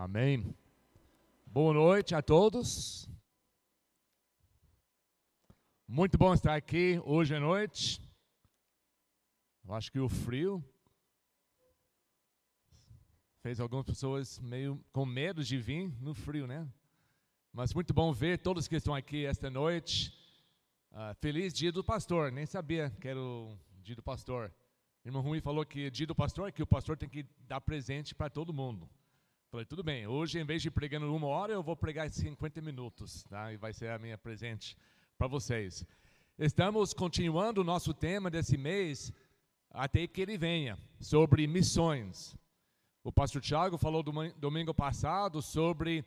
Amém. Boa noite a todos. Muito bom estar aqui hoje à noite. Eu acho que o frio fez algumas pessoas meio com medo de vir no frio, né? Mas muito bom ver todos que estão aqui esta noite. Uh, feliz dia do pastor. Nem sabia que era o dia do pastor. Irmão Rui falou que dia do pastor é que o pastor tem que dar presente para todo mundo. Falei, tudo bem, hoje em vez de pregando uma hora, eu vou pregar 50 minutos, tá? E vai ser a minha presente para vocês. Estamos continuando o nosso tema desse mês, até que ele venha, sobre missões. O pastor Tiago falou domingo passado sobre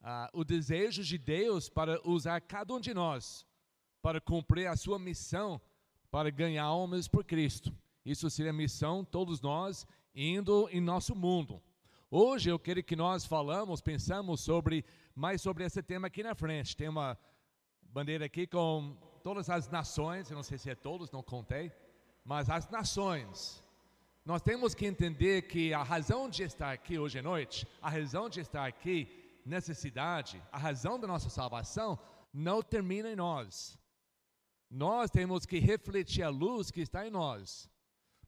uh, o desejo de Deus para usar cada um de nós para cumprir a sua missão, para ganhar almas por Cristo. Isso seria a missão, todos nós, indo em nosso mundo. Hoje eu quero que nós falamos, pensamos sobre mais sobre esse tema aqui na frente. Tem uma bandeira aqui com todas as nações, eu não sei se é todos, não contei, mas as nações. Nós temos que entender que a razão de estar aqui hoje à noite, a razão de estar aqui nessa cidade, a razão da nossa salvação não termina em nós. Nós temos que refletir a luz que está em nós.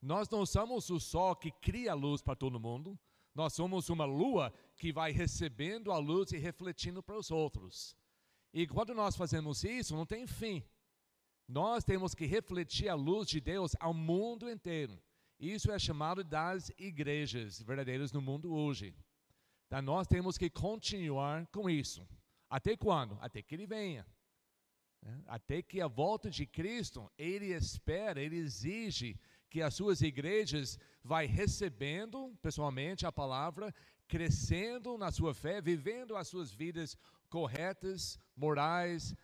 Nós não somos o sol que cria a luz para todo mundo. Nós somos uma lua que vai recebendo a luz e refletindo para os outros. E quando nós fazemos isso, não tem fim. Nós temos que refletir a luz de Deus ao mundo inteiro. Isso é chamado das igrejas verdadeiras no mundo hoje. Então, nós temos que continuar com isso. Até quando? Até que Ele venha. Né? Até que a volta de Cristo, Ele espera, Ele exige que as suas igrejas vai recebendo pessoalmente a palavra, crescendo na sua fé, vivendo as suas vidas corretas, morais,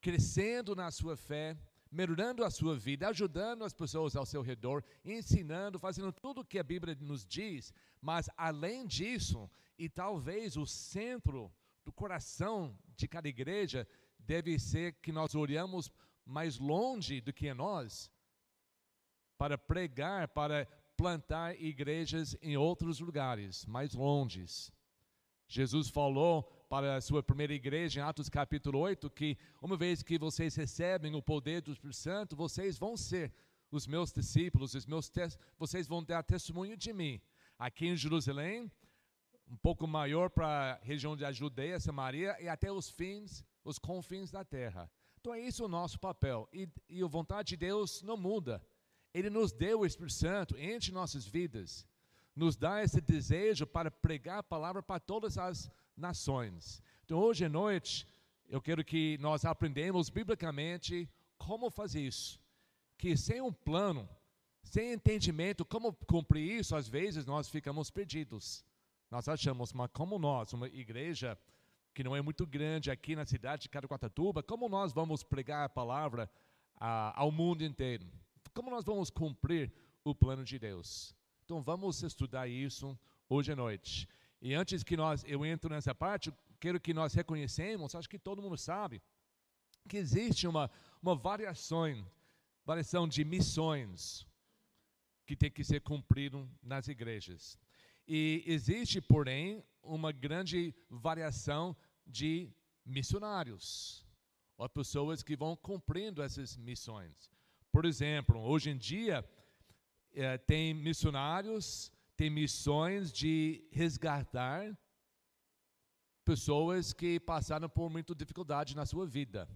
crescendo na sua fé, melhorando a sua vida, ajudando as pessoas ao seu redor, ensinando, fazendo tudo o que a Bíblia nos diz, mas além disso, e talvez o centro do coração de cada igreja deve ser que nós olhamos mais longe do que nós, para pregar, para plantar igrejas em outros lugares, mais longes. Jesus falou para a sua primeira igreja, em Atos capítulo 8, que uma vez que vocês recebem o poder do Espírito Santo, vocês vão ser os meus discípulos, os meus vocês vão dar testemunho de mim. Aqui em Jerusalém, um pouco maior para a região da Judeia, Samaria e até os fins, os confins da terra. Então é isso o nosso papel. E, e a vontade de Deus não muda. Ele nos deu o Espírito Santo entre nossas vidas, nos dá esse desejo para pregar a palavra para todas as nações. Então, hoje à noite, eu quero que nós aprendamos biblicamente como fazer isso. Que sem um plano, sem entendimento como cumprir isso, às vezes nós ficamos perdidos. Nós achamos, mas como nós, uma igreja que não é muito grande aqui na cidade de Caraguatatuba, como nós vamos pregar a palavra ah, ao mundo inteiro? Como nós vamos cumprir o plano de Deus? Então vamos estudar isso hoje à noite. E antes que nós eu entro nessa parte, quero que nós reconhecemos, acho que todo mundo sabe, que existe uma, uma variação, variação de missões que tem que ser cumprido nas igrejas. E existe, porém, uma grande variação de missionários, ou pessoas que vão cumprindo essas missões. Por exemplo, hoje em dia, é, tem missionários, tem missões de resgatar pessoas que passaram por muita dificuldade na sua vida.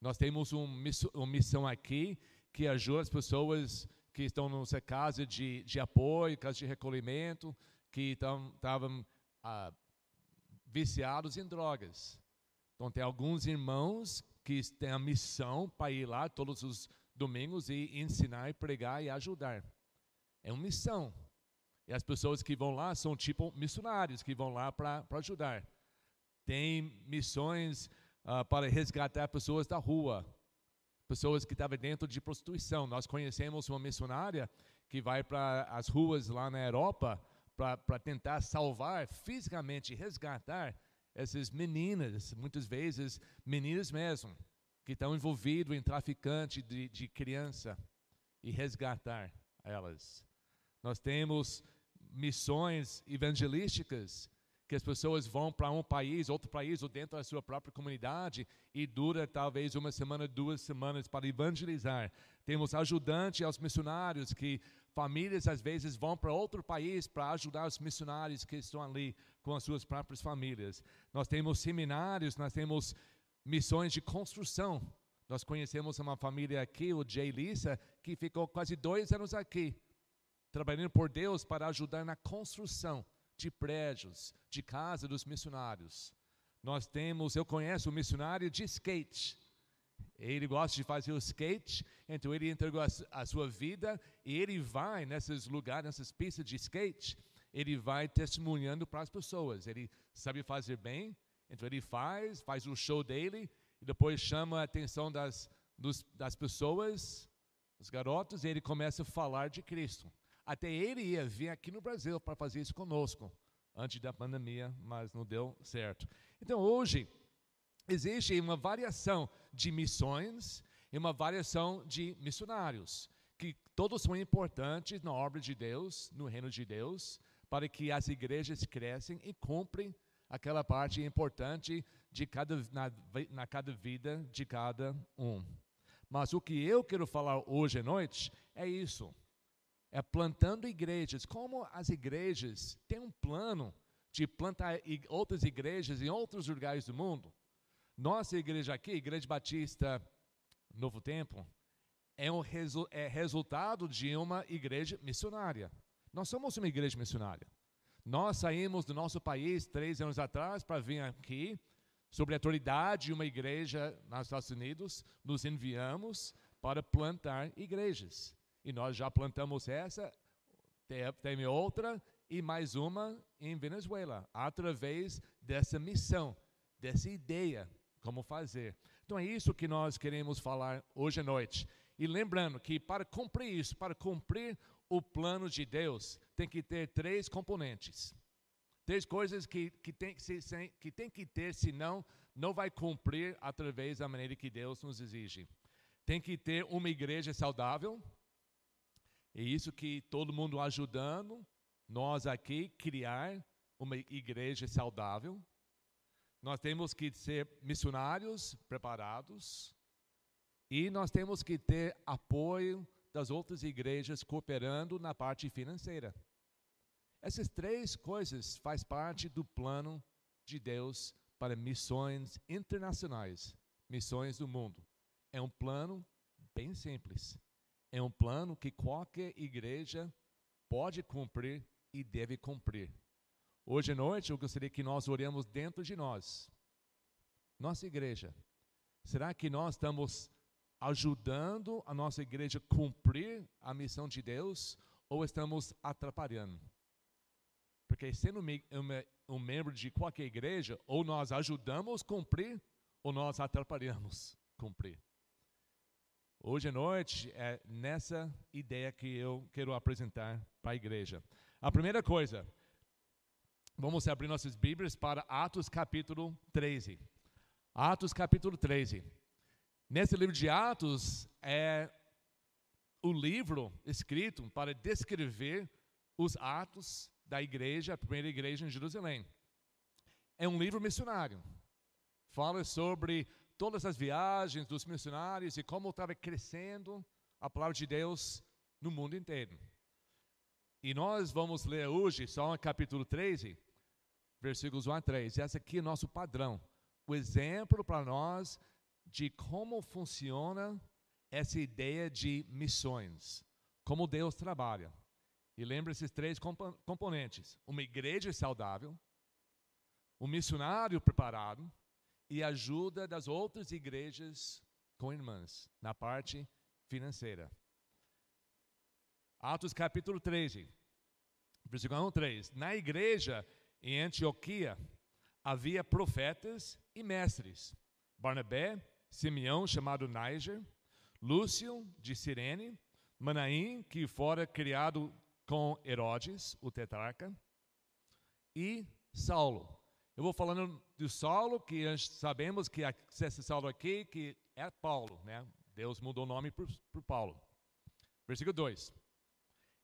Nós temos um, uma missão aqui que ajuda as pessoas que estão nessa casa de, de apoio, casa de recolhimento, que estavam ah, viciados em drogas. Então, tem alguns irmãos que têm a missão para ir lá todos os domingos e ensinar, pregar e ajudar. É uma missão. E as pessoas que vão lá são tipo missionários que vão lá para ajudar. Tem missões uh, para resgatar pessoas da rua, pessoas que estavam dentro de prostituição. Nós conhecemos uma missionária que vai para as ruas lá na Europa para tentar salvar fisicamente, resgatar essas meninas, muitas vezes meninas mesmo, que estão envolvidos em traficante de, de criança e resgatar elas. Nós temos missões evangelísticas que as pessoas vão para um país, outro país, ou dentro da sua própria comunidade e dura talvez uma semana, duas semanas para evangelizar. Temos ajudante aos missionários que famílias às vezes vão para outro país para ajudar os missionários que estão ali com as suas próprias famílias. Nós temos seminários, nós temos missões de construção. Nós conhecemos uma família aqui, o Jay Lisa, que ficou quase dois anos aqui, trabalhando por Deus para ajudar na construção de prédios, de casa dos missionários. Nós temos, eu conheço um missionário de skate. Ele gosta de fazer o skate, então ele entregou a, a sua vida e ele vai nesses lugares, nessas pistas de skate, ele vai testemunhando para as pessoas. Ele sabe fazer bem, então ele faz, faz o show dele e depois chama a atenção das, dos, das pessoas, os garotos, e ele começa a falar de Cristo. Até ele ia vir aqui no Brasil para fazer isso conosco, antes da pandemia, mas não deu certo. Então hoje, existe uma variação de missões e uma variação de missionários, que todos são importantes na obra de Deus, no reino de Deus, para que as igrejas crescem e cumprem aquela parte importante de cada, na, na cada vida de cada um. Mas o que eu quero falar hoje à noite é isso é plantando igrejas. Como as igrejas têm um plano de plantar outras igrejas em outros lugares do mundo. Nossa igreja aqui, Igreja Batista Novo Tempo, é, um resu é resultado de uma igreja missionária. Nós somos uma igreja missionária. Nós saímos do nosso país três anos atrás para vir aqui, sob a autoridade de uma igreja nos Estados Unidos, nos enviamos para plantar igrejas. E nós já plantamos essa, tem outra e mais uma em Venezuela, através dessa missão, dessa ideia, como fazer. Então é isso que nós queremos falar hoje à noite. E lembrando que para cumprir isso, para cumprir o plano de Deus, tem que ter três componentes. Três coisas que, que, tem, que, que tem que ter, senão não vai cumprir através da maneira que Deus nos exige. Tem que ter uma igreja saudável, é isso que todo mundo ajudando nós aqui criar uma igreja saudável. Nós temos que ser missionários preparados e nós temos que ter apoio das outras igrejas cooperando na parte financeira. Essas três coisas faz parte do plano de Deus para missões internacionais, missões do mundo. É um plano bem simples. É um plano que qualquer igreja pode cumprir e deve cumprir. Hoje à noite eu gostaria que nós oremos dentro de nós. Nossa igreja. Será que nós estamos ajudando a nossa igreja a cumprir a missão de Deus ou estamos atrapalhando? Porque sendo um membro de qualquer igreja, ou nós ajudamos a cumprir ou nós atrapalhamos cumprir. Hoje à noite é nessa ideia que eu quero apresentar para a igreja. A primeira coisa, vamos abrir nossas Bíblias para Atos capítulo 13. Atos capítulo 13. Nesse livro de Atos é o livro escrito para descrever os atos da igreja, a primeira igreja em Jerusalém. É um livro missionário. Fala sobre todas as viagens dos missionários e como estava crescendo a palavra de Deus no mundo inteiro. E nós vamos ler hoje só capítulo 13, versículos 1 a 3. Esse aqui é nosso padrão, o exemplo para nós de como funciona essa ideia de missões, como Deus trabalha. E lembra esses três componentes: uma igreja saudável, um missionário preparado e ajuda das outras igrejas com irmãs, na parte financeira. Atos capítulo 13, versículo 1 3. Na igreja em Antioquia havia profetas e mestres: Barnabé, Simeão, chamado Níger, Lúcio, de Cirene, Manaim, que fora criado com Herodes, o tetrarca, e Saulo, eu vou falando do Saulo, que sabemos que esse Saulo aqui, que é Paulo, né? Deus mudou o nome por Paulo. Versículo 2.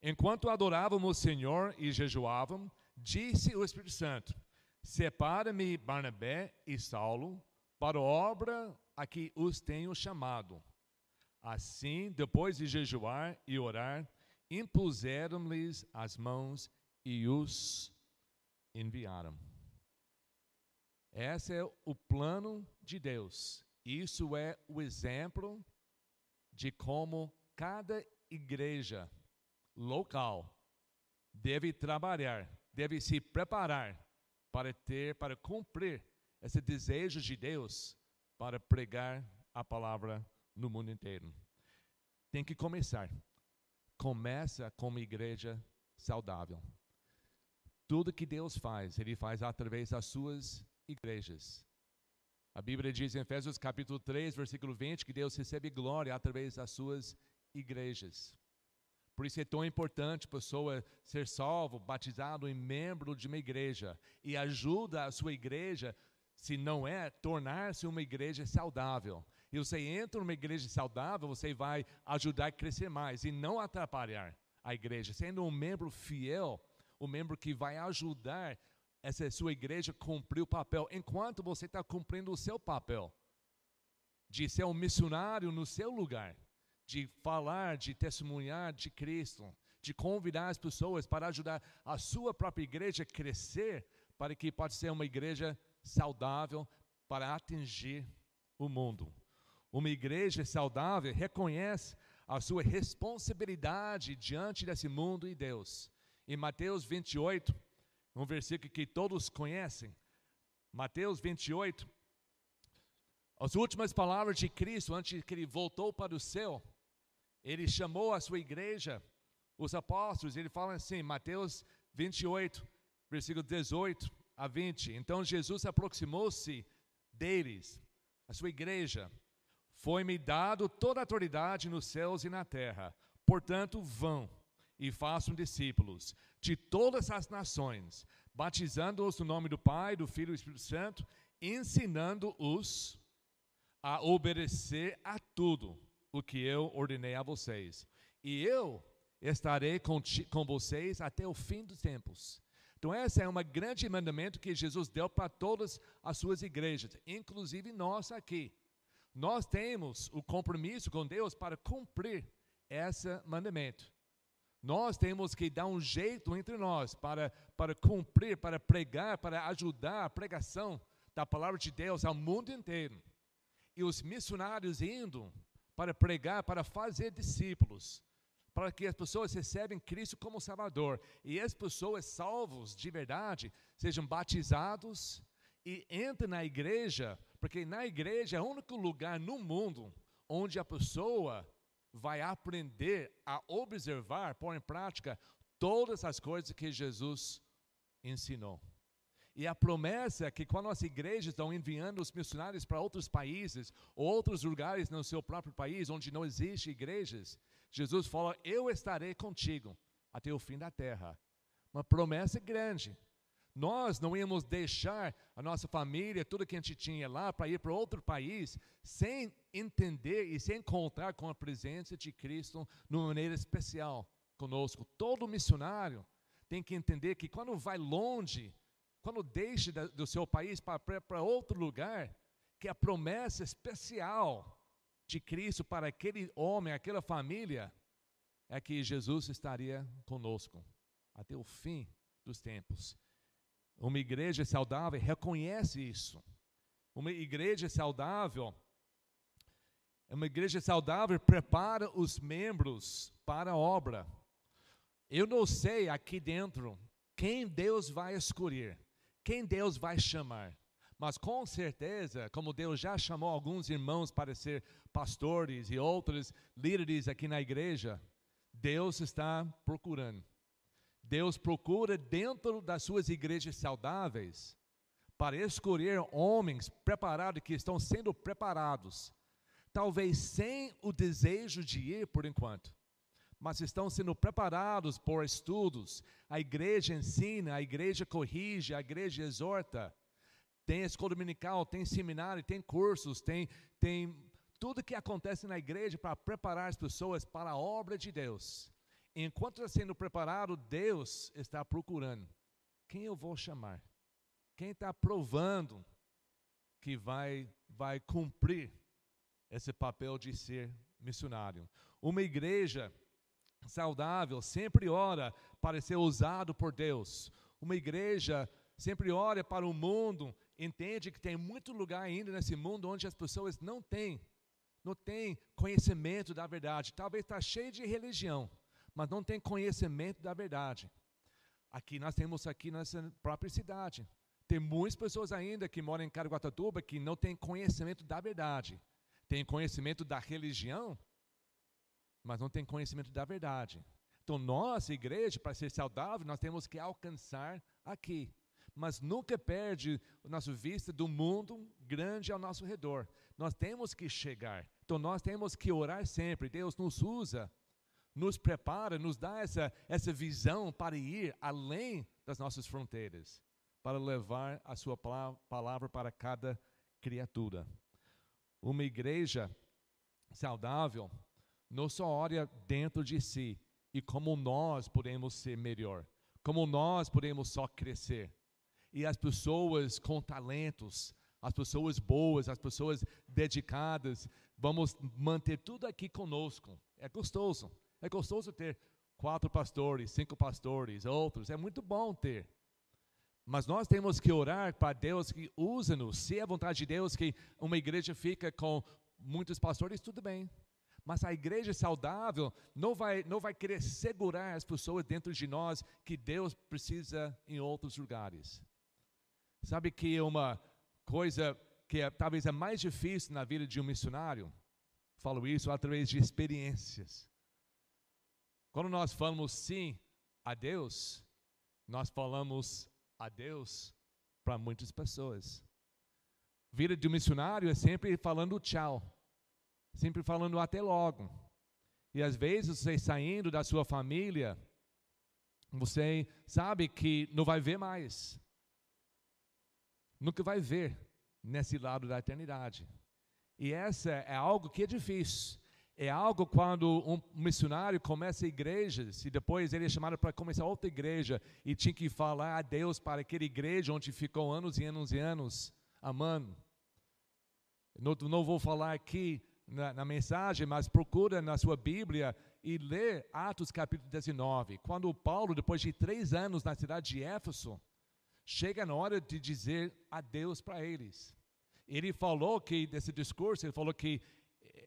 Enquanto adorávamos o Senhor e jejuávamos, disse o Espírito Santo: Separa-me Barnabé e Saulo para a obra a que os tenho chamado. Assim, depois de jejuar e orar, impuseram-lhes as mãos e os enviaram. Esse é o plano de Deus. Isso é o exemplo de como cada igreja local deve trabalhar, deve se preparar para ter, para cumprir esse desejo de Deus para pregar a palavra no mundo inteiro. Tem que começar. Começa com uma igreja saudável. Tudo que Deus faz, Ele faz através das suas igrejas. A Bíblia diz em Efésios capítulo 3, versículo 20, que Deus recebe glória através das suas igrejas. Por isso é tão importante a pessoa ser salvo, batizado e membro de uma igreja. E ajuda a sua igreja, se não é, tornar-se uma igreja saudável. E você entra numa igreja saudável, você vai ajudar a crescer mais e não atrapalhar a igreja. Sendo um membro fiel, um membro que vai ajudar essa sua igreja a cumprir o papel, enquanto você está cumprindo o seu papel de ser um missionário no seu lugar de falar, de testemunhar de Cristo, de convidar as pessoas para ajudar a sua própria igreja a crescer, para que possa ser uma igreja saudável para atingir o mundo. Uma igreja saudável reconhece a sua responsabilidade diante desse mundo e Deus. Em Mateus 28, um versículo que todos conhecem, Mateus 28, as últimas palavras de Cristo antes que ele voltou para o céu, ele chamou a sua igreja, os apóstolos, ele fala assim, Mateus 28, versículo 18 a 20. Então Jesus aproximou-se deles, a sua igreja. Foi-me dado toda a autoridade nos céus e na terra. Portanto, vão e façam discípulos de todas as nações, batizando-os no nome do Pai, do Filho e do Espírito Santo, ensinando-os a obedecer a tudo o que eu ordenei a vocês. E eu estarei com, com vocês até o fim dos tempos. Então, esse é um grande mandamento que Jesus deu para todas as suas igrejas, inclusive nós aqui. Nós temos o compromisso com Deus para cumprir esse mandamento. Nós temos que dar um jeito entre nós para, para cumprir, para pregar, para ajudar a pregação da palavra de Deus ao mundo inteiro. E os missionários indo para pregar, para fazer discípulos, para que as pessoas recebem Cristo como Salvador e as pessoas salvos de verdade sejam batizados e entrem na igreja, porque na igreja é o único lugar no mundo onde a pessoa vai aprender a observar, pôr em prática todas as coisas que Jesus ensinou. E a promessa é que quando as igrejas estão enviando os missionários para outros países, outros lugares no seu próprio país, onde não existe igrejas, Jesus fala: Eu estarei contigo até o fim da terra. Uma promessa grande. Nós não íamos deixar a nossa família, tudo que a gente tinha lá, para ir para outro país, sem entender e sem contar com a presença de Cristo de uma maneira especial conosco. Todo missionário tem que entender que quando vai longe, quando deixe do seu país para outro lugar, que a promessa especial de Cristo para aquele homem, aquela família, é que Jesus estaria conosco até o fim dos tempos. Uma igreja saudável reconhece isso. Uma igreja saudável, uma igreja saudável prepara os membros para a obra. Eu não sei aqui dentro quem Deus vai escolher quem Deus vai chamar. Mas com certeza, como Deus já chamou alguns irmãos para ser pastores e outros líderes aqui na igreja, Deus está procurando. Deus procura dentro das suas igrejas saudáveis para escolher homens preparados que estão sendo preparados, talvez sem o desejo de ir por enquanto, mas estão sendo preparados por estudos. A igreja ensina, a igreja corrige, a igreja exorta. Tem escola dominical, tem seminário, tem cursos, tem, tem tudo que acontece na igreja para preparar as pessoas para a obra de Deus. Enquanto está sendo preparado, Deus está procurando quem eu vou chamar. Quem está provando que vai, vai cumprir esse papel de ser missionário? Uma igreja saudável sempre ora para ser usado por Deus. Uma igreja sempre ora para o mundo, entende que tem muito lugar ainda nesse mundo onde as pessoas não têm, não têm conhecimento da verdade. Talvez está cheio de religião, mas não tem conhecimento da verdade. Aqui nós temos aqui nessa própria cidade. Tem muitas pessoas ainda que moram em Caraguatatuba que não têm conhecimento da verdade. Tem conhecimento da religião, mas não tem conhecimento da verdade. Então, nós, igreja, para ser saudável, nós temos que alcançar aqui. Mas nunca perde a nossa vista do mundo grande ao nosso redor. Nós temos que chegar. Então, nós temos que orar sempre. Deus nos usa, nos prepara, nos dá essa, essa visão para ir além das nossas fronteiras, para levar a Sua palavra para cada criatura. Uma igreja saudável não só olha dentro de si e como nós podemos ser melhor, como nós podemos só crescer. E as pessoas com talentos, as pessoas boas, as pessoas dedicadas, vamos manter tudo aqui conosco. É gostoso. É gostoso ter quatro pastores, cinco pastores, outros. É muito bom ter. Mas nós temos que orar para Deus que use-nos. Se é vontade de Deus que uma igreja fica com muitos pastores, tudo bem. Mas a igreja saudável não vai, não vai querer segurar as pessoas dentro de nós que Deus precisa em outros lugares. Sabe que uma coisa que é, talvez é mais difícil na vida de um missionário? Falo isso através de experiências. Quando nós falamos sim a Deus, nós falamos a Deus para muitas pessoas. Vida de um missionário é sempre falando tchau sempre falando até logo. E às vezes você saindo da sua família, você sabe que não vai ver mais. Nunca vai ver nesse lado da eternidade. E essa é algo que é difícil. É algo quando um missionário começa igrejas e depois ele é chamado para começar outra igreja e tinha que falar a Deus para aquela igreja onde ficou anos e anos e anos amando. Não, não vou falar aqui na, na, mensagem, mas procura na sua Bíblia e lê Atos capítulo 19. Quando Paulo, depois de três anos na cidade de Éfeso, chega na hora de dizer adeus para eles. Ele falou que, desse discurso, ele falou que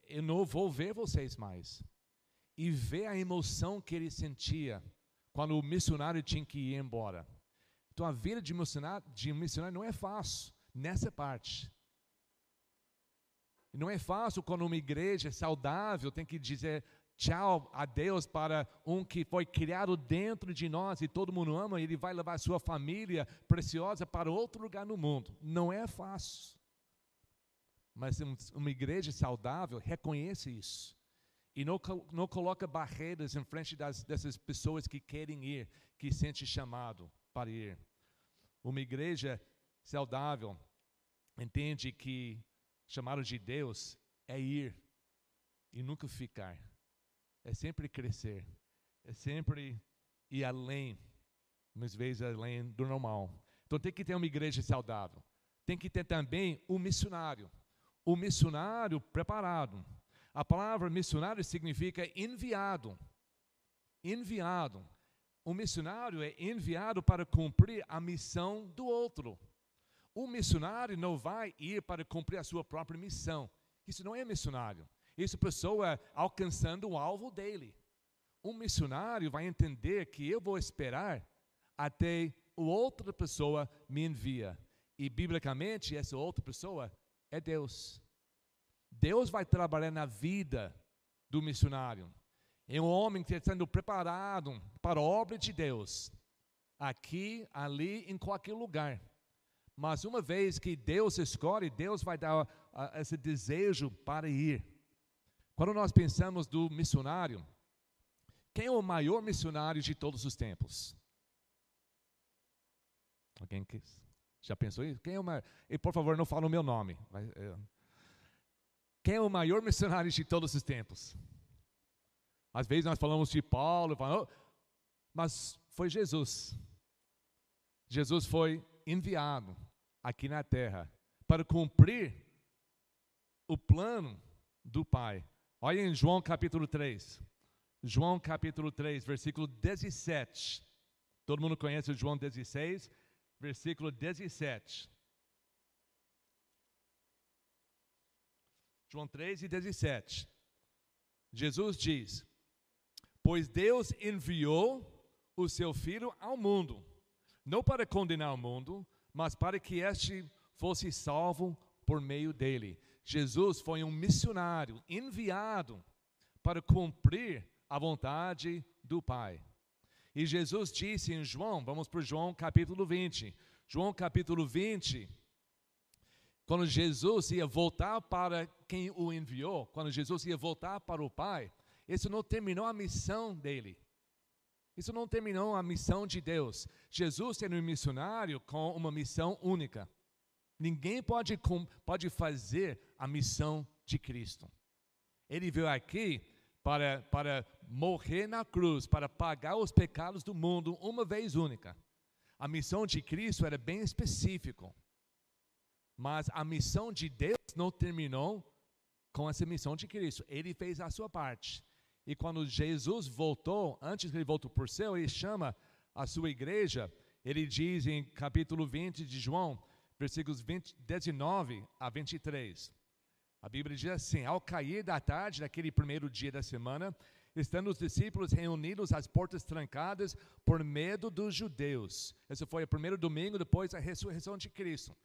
eu não vou ver vocês mais. E vê a emoção que ele sentia quando o missionário tinha que ir embora. Então a vida de missionário, de missionário não é fácil nessa parte. Não é fácil quando uma igreja saudável tem que dizer tchau a Deus para um que foi criado dentro de nós e todo mundo ama, ele vai levar sua família preciosa para outro lugar no mundo. Não é fácil. Mas uma igreja saudável reconhece isso. E não, não coloca barreiras em frente das, dessas pessoas que querem ir, que sentem chamado para ir. Uma igreja saudável entende que chamado de Deus é ir e nunca ficar. É sempre crescer. É sempre ir além, muitas vezes além do normal. Então tem que ter uma igreja saudável. Tem que ter também um missionário. O missionário preparado. A palavra missionário significa enviado. Enviado. O missionário é enviado para cumprir a missão do outro. O missionário não vai ir para cumprir a sua própria missão. Isso não é missionário. É pessoa alcançando o alvo dele. Um missionário vai entender que eu vou esperar até outra pessoa me envia. E biblicamente essa outra pessoa é Deus. Deus vai trabalhar na vida do missionário. É um homem que está sendo preparado para a obra de Deus. Aqui, ali, em qualquer lugar. Mas uma vez que Deus escolhe, Deus vai dar uh, esse desejo para ir. Quando nós pensamos do missionário, quem é o maior missionário de todos os tempos? Alguém que já pensou isso? Quem é o maior? E por favor, não fale o meu nome. É. Quem é o maior missionário de todos os tempos? Às vezes nós falamos de Paulo, falamos, mas foi Jesus. Jesus foi enviado aqui na terra para cumprir o plano do Pai. Olha em João capítulo 3. João capítulo 3, versículo 17. Todo mundo conhece João 16, versículo 17. João 3 e 17. Jesus diz: Pois Deus enviou o seu Filho ao mundo, não para condenar o mundo, mas para que este fosse salvo por meio dele. Jesus foi um missionário enviado para cumprir a vontade do Pai. E Jesus disse em João, vamos para João capítulo 20. João capítulo 20, quando Jesus ia voltar para quem o enviou, quando Jesus ia voltar para o Pai, isso não terminou a missão dele. Isso não terminou a missão de Deus. Jesus era um missionário com uma missão única. Ninguém pode, pode fazer a missão de Cristo. Ele veio aqui para, para morrer na cruz, para pagar os pecados do mundo uma vez única. A missão de Cristo era bem específica. Mas a missão de Deus não terminou com essa missão de Cristo. Ele fez a sua parte. E quando Jesus voltou, antes que ele voltou por céu, ele chama a sua igreja, ele diz em capítulo 20 de João, versículos 20, 19 a 23. A Bíblia diz assim: Ao cair da tarde daquele primeiro dia da semana, estando os discípulos reunidos às portas trancadas por medo dos judeus. Esse foi o primeiro domingo depois da ressurreição de Cristo.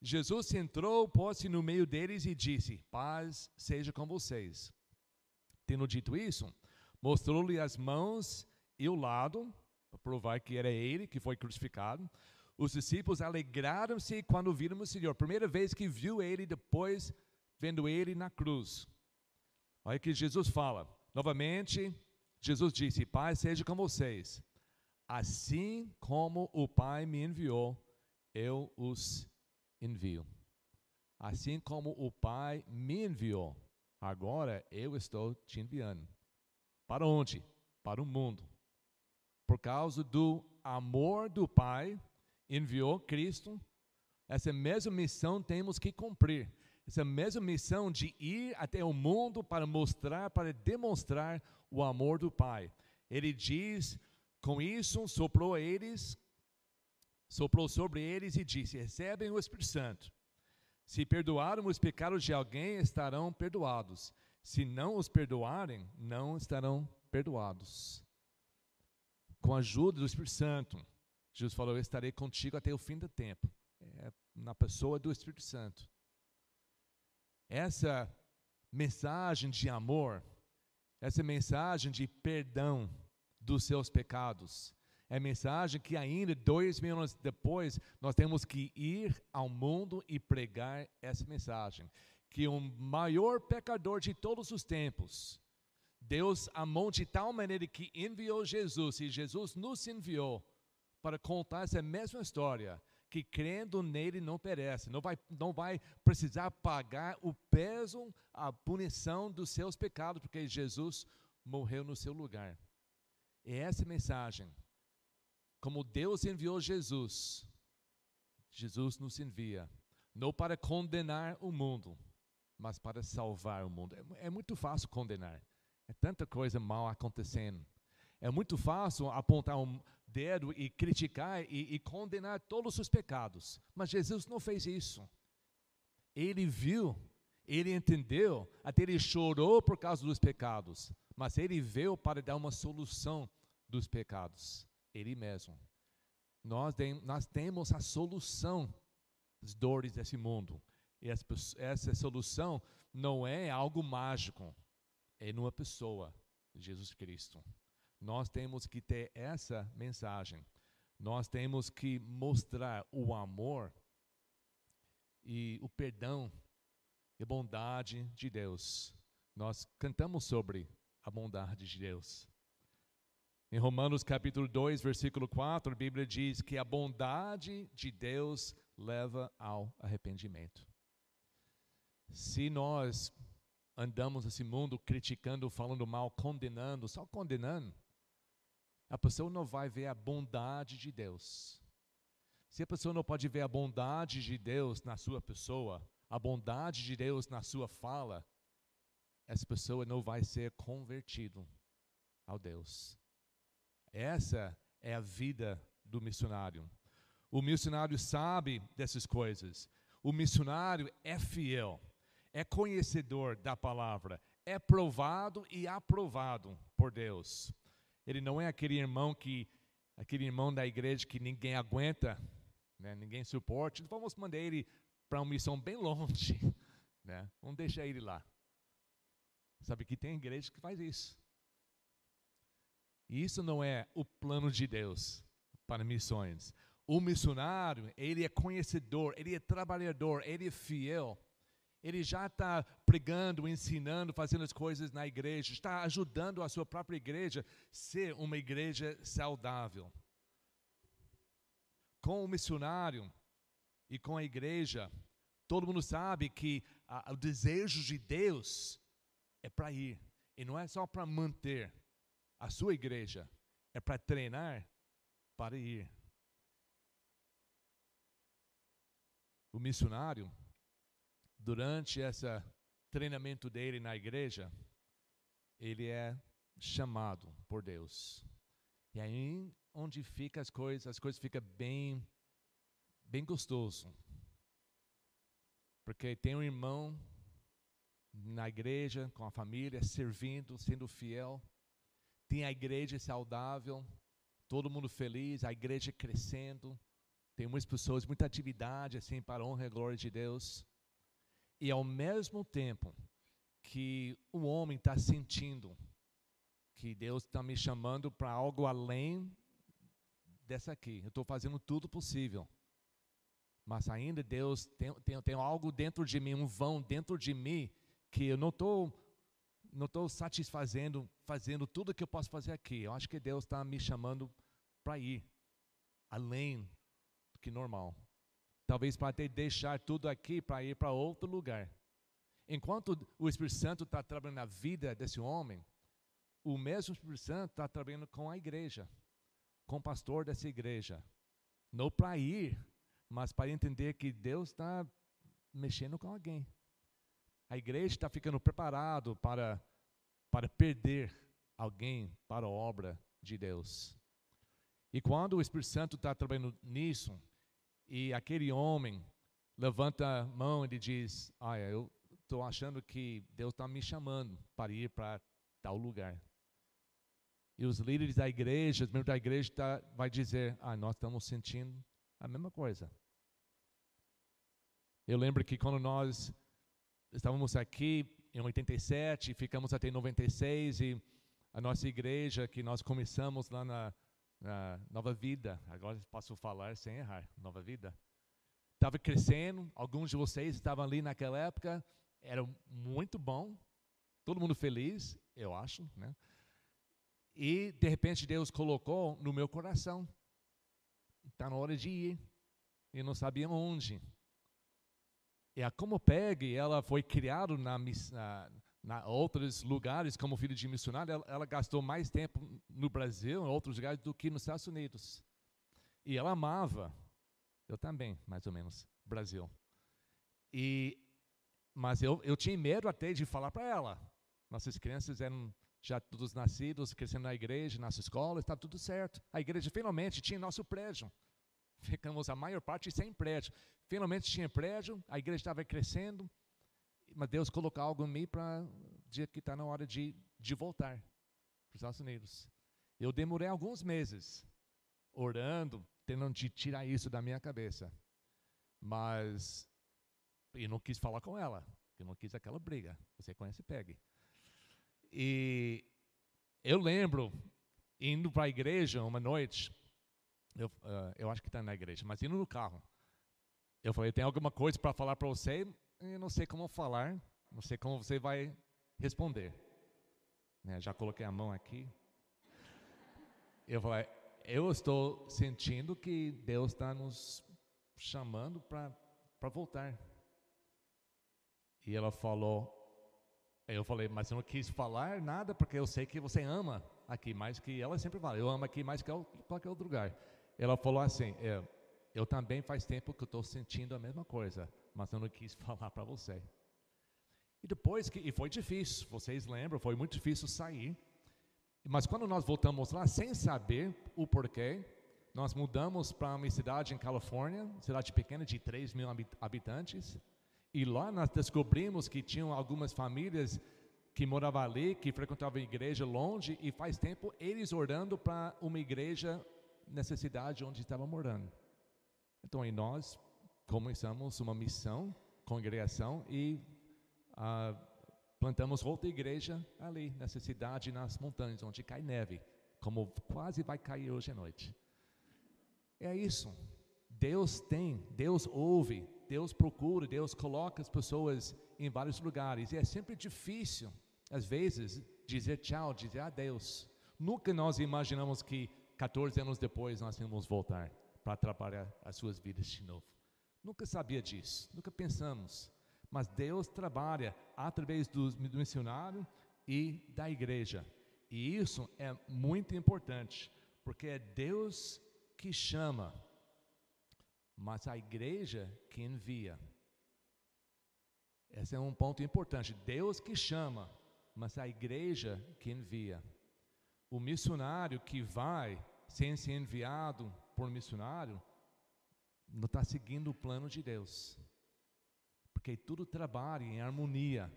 Jesus entrou, pôs-se no meio deles e disse: Paz seja com vocês. Tendo dito isso, mostrou-lhe as mãos e o lado, para provar que era ele que foi crucificado. Os discípulos alegraram-se quando viram o Senhor. Primeira vez que viu ele, depois vendo ele na cruz. Olha que Jesus fala. Novamente, Jesus disse: Pai, seja com vocês. Assim como o Pai me enviou, eu os envio. Assim como o Pai me enviou, agora eu estou te enviando. Para onde? Para o mundo. Por causa do amor do Pai, enviou Cristo. Essa mesma missão temos que cumprir. Essa mesma missão de ir até o mundo para mostrar, para demonstrar o amor do Pai. Ele diz: com isso soprou eles soprou sobre eles e disse: Recebem o Espírito Santo. Se perdoarem os pecados de alguém, estarão perdoados. Se não os perdoarem, não estarão perdoados. Com a ajuda do Espírito Santo, Jesus falou: Eu estarei contigo até o fim do tempo. É na pessoa do Espírito Santo. Essa mensagem de amor, essa mensagem de perdão dos seus pecados, é mensagem que ainda dois mil anos depois nós temos que ir ao mundo e pregar essa mensagem. Que o maior pecador de todos os tempos, Deus amou de tal maneira que enviou Jesus, e Jesus nos enviou para contar essa mesma história, que crendo nele não perece, não vai, não vai precisar pagar o peso, a punição dos seus pecados, porque Jesus morreu no seu lugar. E essa mensagem como Deus enviou Jesus, Jesus nos envia, não para condenar o mundo, mas para salvar o mundo. É, é muito fácil condenar, é tanta coisa mal acontecendo. É muito fácil apontar um dedo e criticar e, e condenar todos os pecados, mas Jesus não fez isso. Ele viu, ele entendeu, até ele chorou por causa dos pecados, mas ele veio para dar uma solução dos pecados. Ele mesmo. Nós, nós temos a solução das dores desse mundo. E essa solução não é algo mágico, é numa pessoa, Jesus Cristo. Nós temos que ter essa mensagem. Nós temos que mostrar o amor e o perdão e bondade de Deus. Nós cantamos sobre a bondade de Deus. Em Romanos capítulo 2, versículo 4, a Bíblia diz que a bondade de Deus leva ao arrependimento. Se nós andamos nesse mundo criticando, falando mal, condenando, só condenando, a pessoa não vai ver a bondade de Deus. Se a pessoa não pode ver a bondade de Deus na sua pessoa, a bondade de Deus na sua fala, essa pessoa não vai ser convertido ao Deus. Essa é a vida do missionário. O missionário sabe dessas coisas. O missionário é fiel, é conhecedor da palavra, é provado e aprovado por Deus. Ele não é aquele irmão que aquele irmão da igreja que ninguém aguenta, né, ninguém suporta. Vamos mandar ele para uma missão bem longe, né? Vamos deixar ele lá. Sabe que tem igreja que faz isso. E isso não é o plano de Deus para missões. O missionário, ele é conhecedor, ele é trabalhador, ele é fiel. Ele já está pregando, ensinando, fazendo as coisas na igreja, está ajudando a sua própria igreja ser uma igreja saudável. Com o missionário e com a igreja, todo mundo sabe que a, o desejo de Deus é para ir, e não é só para manter a sua igreja, é para treinar para ir. O missionário, durante esse treinamento dele na igreja, ele é chamado por Deus. E aí onde fica as coisas, as coisas ficam bem bem gostoso. Porque tem um irmão na igreja, com a família, servindo, sendo fiel. Tem a igreja saudável, todo mundo feliz, a igreja crescendo. Tem muitas pessoas, muita atividade assim para a honra e glória de Deus. E ao mesmo tempo que o homem está sentindo que Deus está me chamando para algo além dessa aqui. Eu estou fazendo tudo possível. Mas ainda Deus tem, tem, tem algo dentro de mim, um vão dentro de mim, que eu não estou não estou satisfazendo, fazendo tudo que eu posso fazer aqui. Eu acho que Deus está me chamando para ir além do que normal. Talvez para deixar tudo aqui para ir para outro lugar. Enquanto o Espírito Santo está trabalhando na vida desse homem, o mesmo Espírito Santo está trabalhando com a igreja, com o pastor dessa igreja. Não para ir, mas para entender que Deus está mexendo com alguém. A igreja está ficando preparado para, para perder alguém para a obra de Deus. E quando o Espírito Santo está trabalhando nisso, e aquele homem levanta a mão e diz: Ah, eu estou achando que Deus está me chamando para ir para tal lugar. E os líderes da igreja, os membros da igreja, tá, vai dizer: Ah, nós estamos sentindo a mesma coisa. Eu lembro que quando nós estávamos aqui em 87, ficamos até 96 e a nossa igreja que nós começamos lá na, na Nova Vida, agora posso falar sem errar, Nova Vida, estava crescendo, alguns de vocês estavam ali naquela época, era muito bom, todo mundo feliz, eu acho, né? E de repente Deus colocou no meu coração, está na hora de ir, e não sabia onde. E a Como Pegue, ela foi criada na, na, na outros lugares como filho de missionário. Ela, ela, gastou mais tempo no Brasil, em outros lugares, do que nos Estados Unidos. E ela amava, eu também, mais ou menos, Brasil. E, mas eu, eu tinha medo até de falar para ela. Nossas crianças eram já todos nascidos, crescendo na igreja, nas escolas, está tudo certo. A igreja finalmente tinha nosso prédio. Ficamos a maior parte sem prédio. Finalmente tinha prédio, a igreja estava crescendo, mas Deus colocou algo em mim para dizer que está na hora de, de voltar para os Estados Unidos. Eu demorei alguns meses orando, tentando de tirar isso da minha cabeça. Mas eu não quis falar com ela, eu não quis aquela briga. Você conhece Peg. E eu lembro indo para a igreja uma noite, eu, uh, eu acho que está na igreja, mas indo no carro. Eu falei, tem alguma coisa para falar para você? Eu não sei como falar, não sei como você vai responder. Né, já coloquei a mão aqui. Eu falei, eu estou sentindo que Deus está nos chamando para voltar. E ela falou, eu falei, mas eu não quis falar nada porque eu sei que você ama aqui mais que ela sempre fala, eu amo aqui mais que qualquer outro lugar. Ela falou assim, é, Eu também faz tempo que estou sentindo a mesma coisa, mas eu não quis falar para você. E depois que, e foi difícil, vocês lembram, foi muito difícil sair. Mas quando nós voltamos lá, sem saber o porquê, nós mudamos para uma cidade em Califórnia, cidade pequena de 3 mil habitantes, e lá nós descobrimos que tinham algumas famílias que moravam ali, que frequentavam a igreja longe, e faz tempo eles orando para uma igreja nessa cidade onde estavam morando. Então aí nós começamos uma missão, congregação, e ah, plantamos outra igreja ali nessa cidade, nas montanhas, onde cai neve, como quase vai cair hoje à noite. É isso. Deus tem, Deus ouve, Deus procura, Deus coloca as pessoas em vários lugares. E é sempre difícil, às vezes, dizer tchau, dizer adeus. Nunca nós imaginamos que 14 anos depois nós íamos voltar para trabalhar as suas vidas de novo. Nunca sabia disso, nunca pensamos. Mas Deus trabalha através do, do missionário e da igreja. E isso é muito importante, porque é Deus que chama, mas a igreja que envia. Esse é um ponto importante. Deus que chama, mas a igreja que envia. O missionário que vai sem ser enviado por missionário, não está seguindo o plano de Deus. Porque tudo trabalha em harmonia.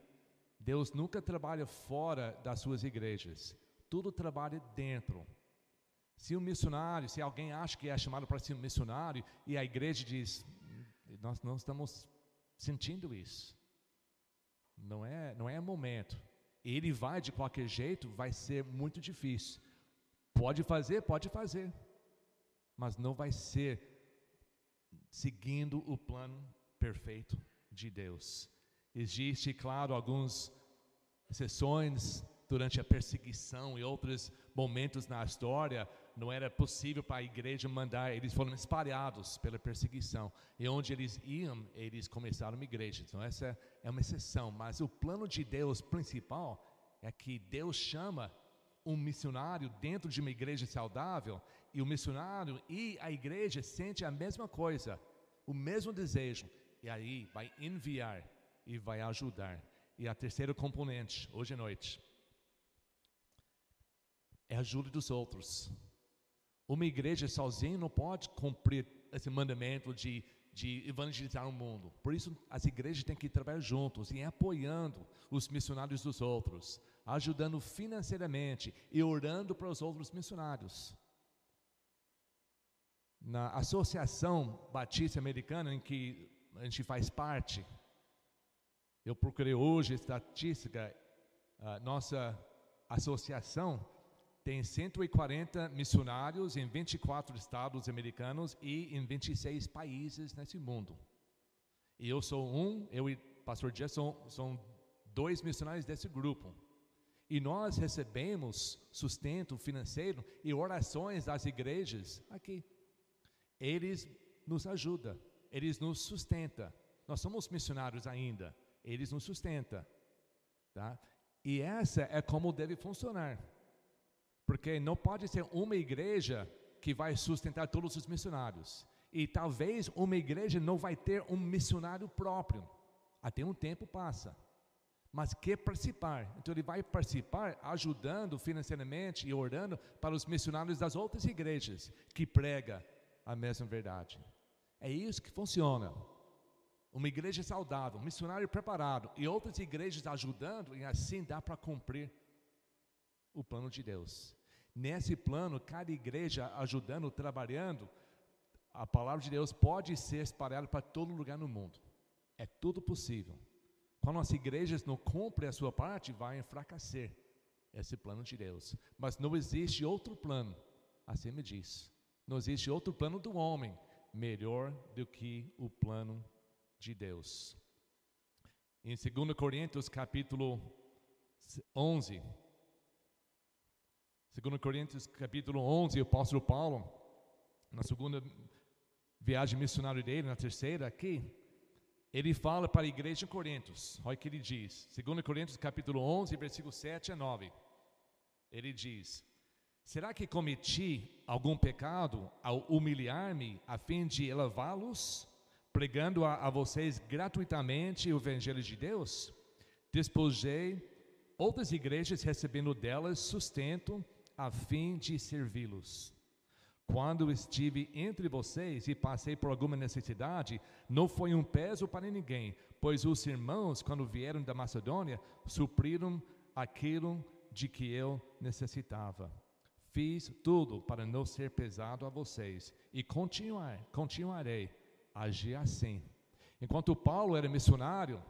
Deus nunca trabalha fora das suas igrejas. Tudo trabalha dentro. Se um missionário, se alguém acha que é chamado para ser um missionário e a igreja diz, nós não estamos sentindo isso. Não é, não é momento. Ele vai de qualquer jeito, vai ser muito difícil. Pode fazer, pode fazer. Mas não vai ser seguindo o plano perfeito de Deus. Existe, claro, algumas exceções durante a perseguição e outros momentos na história, não era possível para a igreja mandar, eles foram espalhados pela perseguição. E onde eles iam, eles começaram uma igreja. Então, essa é uma exceção. Mas o plano de Deus principal é que Deus chama um missionário dentro de uma igreja saudável e o missionário e a igreja sente a mesma coisa, o mesmo desejo, e aí vai enviar e vai ajudar. E a terceira componente, hoje à noite, é a ajuda dos outros. Uma igreja sozinha não pode cumprir esse mandamento de, de evangelizar o mundo. Por isso, as igrejas têm que trabalhar juntos e apoiando os missionários dos outros, ajudando financeiramente e orando para os outros missionários. Na Associação Batista Americana, em que a gente faz parte, eu procurei hoje estatística, a nossa associação tem 140 missionários em 24 estados americanos e em 26 países nesse mundo. E eu sou um, eu e pastor Dias são, são dois missionários desse grupo. E nós recebemos sustento financeiro e orações das igrejas aqui. Eles nos ajudam, eles nos sustentam. Nós somos missionários ainda, eles nos sustentam. Tá? E essa é como deve funcionar. Porque não pode ser uma igreja que vai sustentar todos os missionários. E talvez uma igreja não vai ter um missionário próprio. Até um tempo passa. Mas quer participar. Então ele vai participar ajudando financeiramente e orando para os missionários das outras igrejas que prega a mesma verdade. É isso que funciona. Uma igreja saudável, um missionário preparado e outras igrejas ajudando, e assim dá para cumprir o plano de Deus. Nesse plano, cada igreja ajudando, trabalhando, a palavra de Deus pode ser espalhada para todo lugar no mundo. É tudo possível. Quando as igrejas não cumprem a sua parte, vai enfraquecer esse plano de Deus. Mas não existe outro plano, assim me diz. Não existe outro plano do homem melhor do que o plano de Deus. Em 2 Coríntios capítulo 11, 2 Coríntios capítulo 11, o apóstolo Paulo, na segunda viagem missionária dele, na terceira aqui, ele fala para a igreja de Coríntios, olha o que ele diz, 2 Coríntios capítulo 11, versículo 7 a 9, ele diz, Será que cometi algum pecado ao humilhar-me a fim de elevá-los, pregando a, a vocês gratuitamente o Evangelho de Deus? Despojei outras igrejas recebendo delas sustento a fim de servi-los. Quando estive entre vocês e passei por alguma necessidade, não foi um peso para ninguém, pois os irmãos, quando vieram da Macedônia, supriram aquilo de que eu necessitava. Fiz tudo para não ser pesado a vocês e continuar, continuarei a agir assim. Enquanto Paulo era missionário,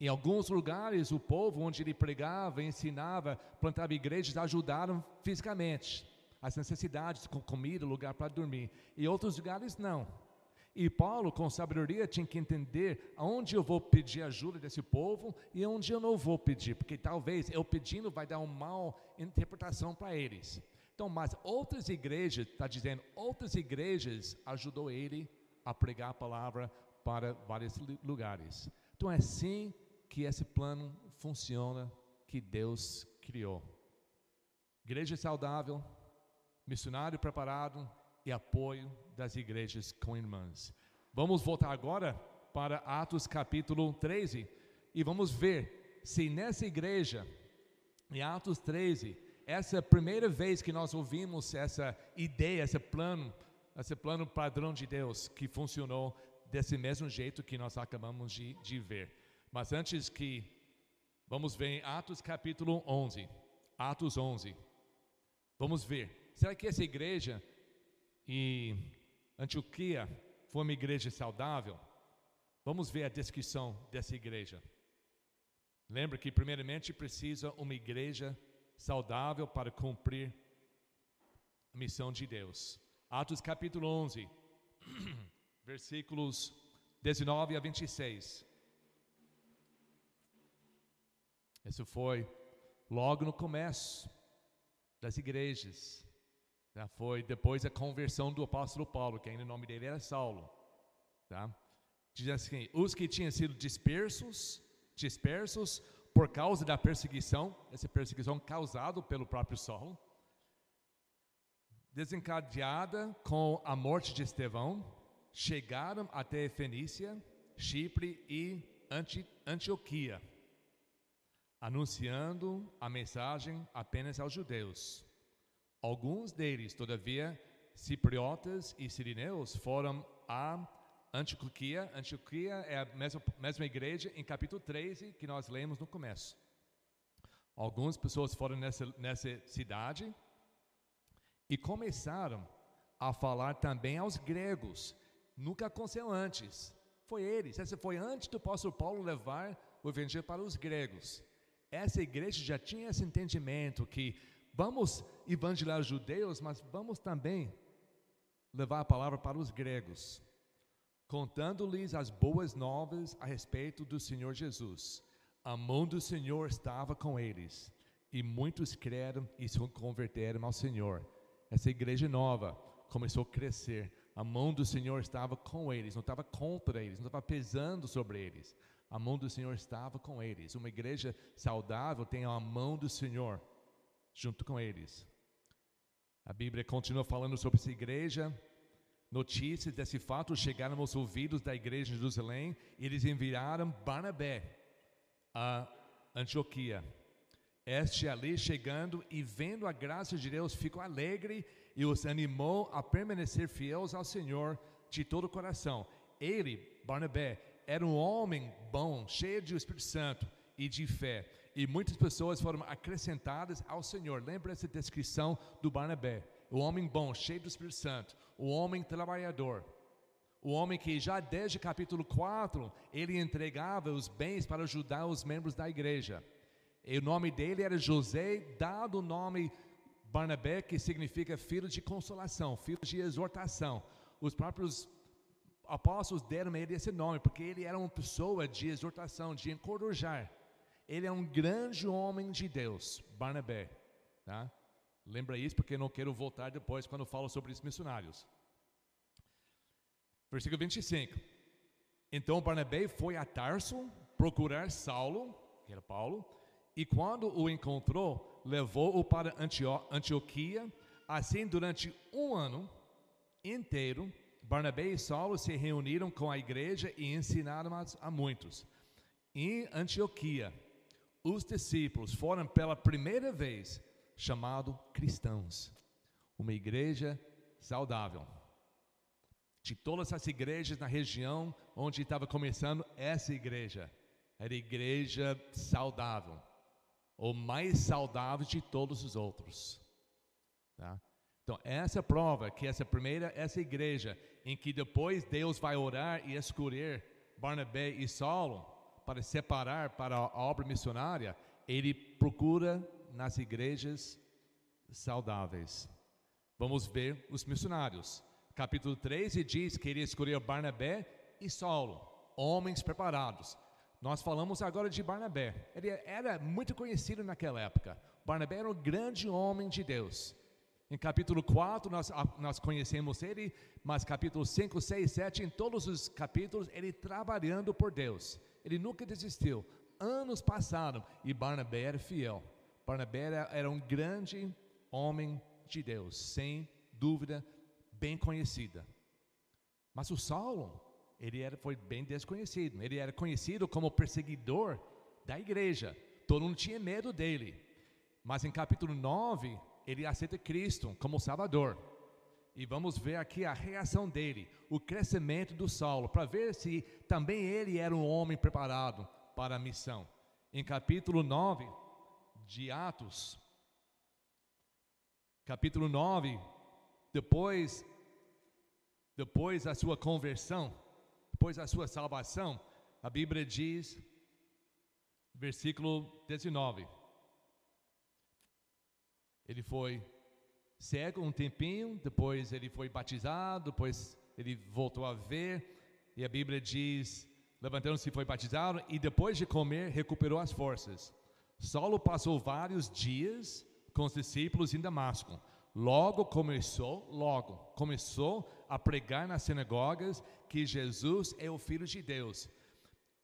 em alguns lugares o povo onde ele pregava, ensinava, plantava igrejas, ajudaram fisicamente as necessidades com comida, lugar para dormir. E outros lugares não. E Paulo, com sabedoria, tinha que entender aonde eu vou pedir ajuda desse povo e onde eu não vou pedir, porque talvez eu pedindo vai dar uma mal interpretação para eles. Então, mas outras igrejas, está dizendo, outras igrejas ajudou ele a pregar a palavra para vários lugares. Então é assim que esse plano funciona que Deus criou. Igreja saudável, missionário preparado e apoio das igrejas com irmãs. Vamos voltar agora para Atos capítulo 13 e vamos ver se nessa igreja, em Atos 13, essa é primeira vez que nós ouvimos essa ideia, esse plano, esse plano padrão de Deus que funcionou desse mesmo jeito que nós acabamos de, de ver. Mas antes que vamos ver em Atos capítulo 11, Atos 11. Vamos ver Será que essa igreja em Antioquia foi uma igreja saudável? Vamos ver a descrição dessa igreja. Lembra que, primeiramente, precisa uma igreja saudável para cumprir a missão de Deus. Atos capítulo 11, versículos 19 a 26. Isso foi logo no começo das igrejas. Já foi depois da conversão do apóstolo Paulo, que ainda o nome dele era Saulo. Tá? Diz assim: os que tinham sido dispersos, dispersos por causa da perseguição, essa perseguição causada pelo próprio Saulo, desencadeada com a morte de Estevão, chegaram até Fenícia, Chipre e Antioquia, anunciando a mensagem apenas aos judeus. Alguns deles, todavia, cipriotas e sirineus, foram a Antioquia. Antioquia é a mesma, mesma igreja em capítulo 13 que nós lemos no começo. Algumas pessoas foram nessa, nessa cidade e começaram a falar também aos gregos. Nunca aconteceu antes. Foi eles. Essa foi antes do apóstolo Paulo levar o evangelho para os gregos. Essa igreja já tinha esse entendimento que Vamos evangelizar os judeus, mas vamos também levar a palavra para os gregos, contando-lhes as boas novas a respeito do Senhor Jesus. A mão do Senhor estava com eles, e muitos creram e se converteram ao Senhor. Essa igreja nova começou a crescer. A mão do Senhor estava com eles, não estava contra eles, não estava pesando sobre eles. A mão do Senhor estava com eles. Uma igreja saudável tem a mão do Senhor junto com eles. A Bíblia continua falando sobre essa igreja. Notícias desse fato chegaram aos ouvidos da igreja de Jerusalém e eles enviaram Barnabé a Antioquia. Este ali chegando e vendo a graça de Deus ficou alegre e os animou a permanecer fiéis ao Senhor de todo o coração. Ele, Barnabé, era um homem bom, cheio de Espírito Santo e de fé e muitas pessoas foram acrescentadas ao Senhor. Lembra essa descrição do Barnabé? O homem bom, cheio do Espírito Santo, o homem trabalhador, o homem que já desde capítulo 4 ele entregava os bens para ajudar os membros da igreja. E o nome dele era José, dado o nome Barnabé, que significa filho de consolação, filho de exortação. Os próprios apóstolos deram a ele esse nome, porque ele era uma pessoa de exortação, de encorajar. Ele é um grande homem de Deus, Barnabé. Tá? Lembra isso porque não quero voltar depois quando falo sobre os missionários. Versículo 25. Então Barnabé foi a Tarso procurar Saulo, que era Paulo, e quando o encontrou, levou-o para Antioquia, Assim, durante um ano inteiro, Barnabé e Saulo se reuniram com a igreja e ensinaram a muitos. Em Antioquia, os discípulos foram pela primeira vez chamados cristãos, uma igreja saudável. De todas as igrejas na região onde estava começando essa igreja, era igreja saudável, ou mais saudável de todos os outros. Tá? Então, essa prova que essa primeira, essa igreja, em que depois Deus vai orar e escolher Barnabé e Saulo para separar para a obra missionária, ele procura nas igrejas saudáveis. Vamos ver os missionários. Capítulo 13 diz que ele escolheu Barnabé e Saulo, homens preparados. Nós falamos agora de Barnabé. Ele era muito conhecido naquela época. Barnabé era um grande homem de Deus. Em capítulo 4 nós, nós conhecemos ele, mas capítulo 5, 6, 7, em todos os capítulos, ele trabalhando por Deus. Ele nunca desistiu. Anos passaram e Barnabé era fiel. Barnabé era, um grande homem de Deus, sem dúvida, bem conhecida. Mas o Saulo, ele era, foi bem desconhecido. Ele era conhecido como perseguidor da igreja. Todo mundo tinha medo dele. Mas em capítulo 9, ele aceita Cristo como Salvador. E vamos ver aqui a reação dele, o crescimento do Saulo, para ver se também ele era um homem preparado para a missão. Em capítulo 9 de Atos, capítulo 9, depois depois da sua conversão, depois da sua salvação, a Bíblia diz, versículo 19: ele foi cego um tempinho, depois ele foi batizado, depois ele voltou a ver, e a Bíblia diz: levantando-se foi batizado, e depois de comer, recuperou as forças. Saulo passou vários dias com os discípulos em Damasco. Logo começou, logo começou a pregar nas sinagogas que Jesus é o Filho de Deus.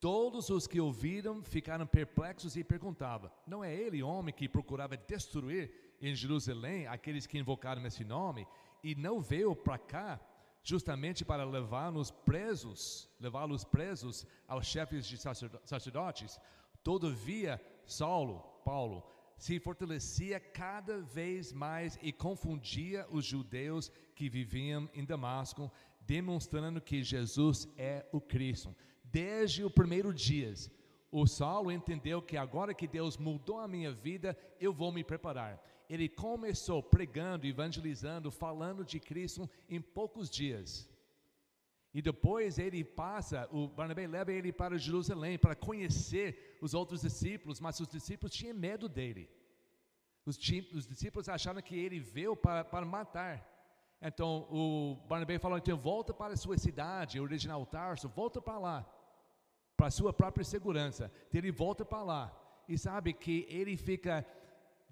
Todos os que ouviram ficaram perplexos e perguntavam: Não é ele homem que procurava destruir em Jerusalém aqueles que invocaram esse nome e não veio para cá justamente para levar-nos presos, levá-los presos aos chefes de sacerdotes. Todavia, Saulo, Paulo, se fortalecia cada vez mais e confundia os judeus que viviam em Damasco, demonstrando que Jesus é o Cristo. Desde o primeiro dia, o Saulo entendeu que agora que Deus mudou a minha vida, eu vou me preparar ele começou pregando, evangelizando, falando de Cristo em poucos dias. E depois ele passa, o Barnabé leva ele para Jerusalém para conhecer os outros discípulos, mas os discípulos tinham medo dele. Os, os discípulos acharam que ele veio para, para matar. Então o Barnabé falou: então volta para a sua cidade, original Tarso, volta para lá, para a sua própria segurança. Então ele volta para lá. E sabe que ele fica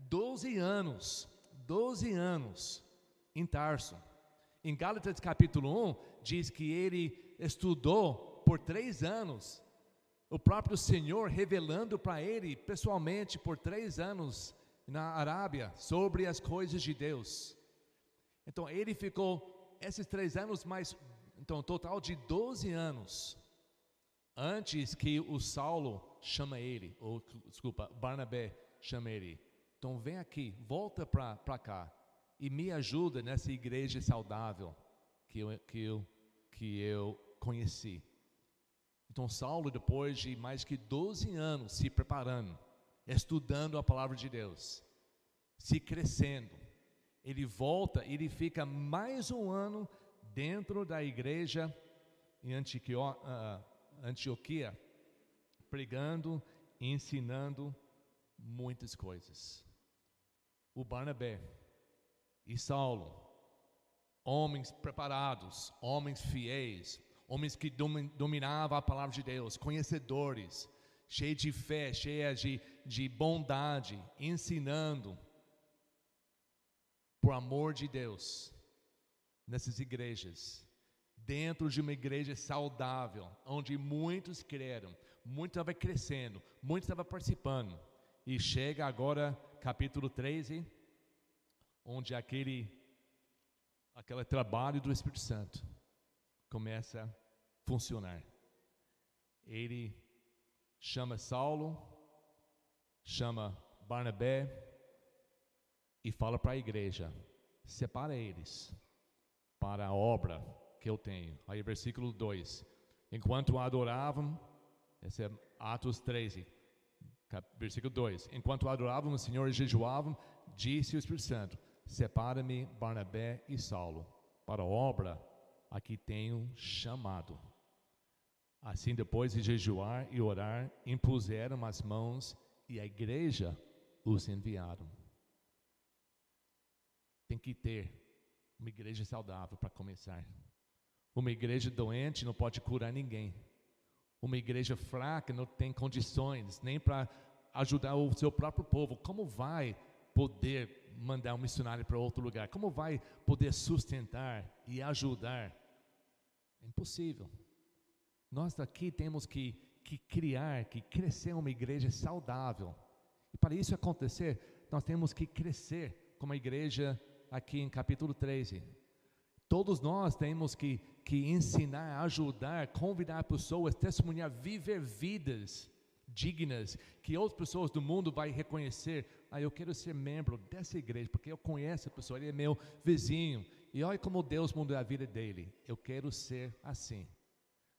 12 anos, 12 anos em Tarso. Em Gálatas capítulo 1, diz que ele estudou por três anos, o próprio Senhor revelando para ele pessoalmente por três anos na Arábia sobre as coisas de Deus. Então ele ficou esses três anos mais, então um total de 12 anos, antes que o Saulo chama ele, ou desculpa, Barnabé chama ele. Então vem aqui, volta para cá e me ajuda nessa igreja saudável que eu, que eu, que eu conheci. Então Saulo, depois de mais que 12 anos se preparando, estudando a palavra de Deus, se crescendo, ele volta, ele fica mais um ano dentro da igreja em ah, Antioquia, pregando e ensinando muitas coisas o Barnabé e Saulo, homens preparados, homens fiéis, homens que dominavam a palavra de Deus, conhecedores, cheios de fé, cheios de, de bondade, ensinando por amor de Deus nessas igrejas, dentro de uma igreja saudável, onde muitos creram, muitos estavam crescendo, muitos estavam participando, e chega agora capítulo 13, onde aquele aquele trabalho do Espírito Santo começa a funcionar. Ele chama Saulo, chama Barnabé e fala para a igreja: separa eles para a obra que eu tenho. Aí, versículo 2: Enquanto adoravam, esse é Atos 13, versículo 2: Enquanto adoravam o Senhor e jejuavam, disse o Espírito Santo: Separa-me Barnabé e Saulo para a obra a que tenho chamado. Assim, depois de jejuar e orar, impuseram as mãos e a igreja os enviaram. Tem que ter uma igreja saudável para começar. Uma igreja doente não pode curar ninguém. Uma igreja fraca não tem condições nem para ajudar o seu próprio povo. Como vai poder mandar um missionário para outro lugar? Como vai poder sustentar e ajudar? É impossível. Nós aqui temos que, que criar, que crescer uma igreja saudável. E para isso acontecer, nós temos que crescer como a igreja aqui em capítulo 13. Todos nós temos que, que ensinar, ajudar, convidar pessoas, testemunhar, viver vidas dignas, que outras pessoas do mundo vão reconhecer. Ah, eu quero ser membro dessa igreja, porque eu conheço a pessoa, ele é meu vizinho. E olha como Deus mudou a vida dele. Eu quero ser assim.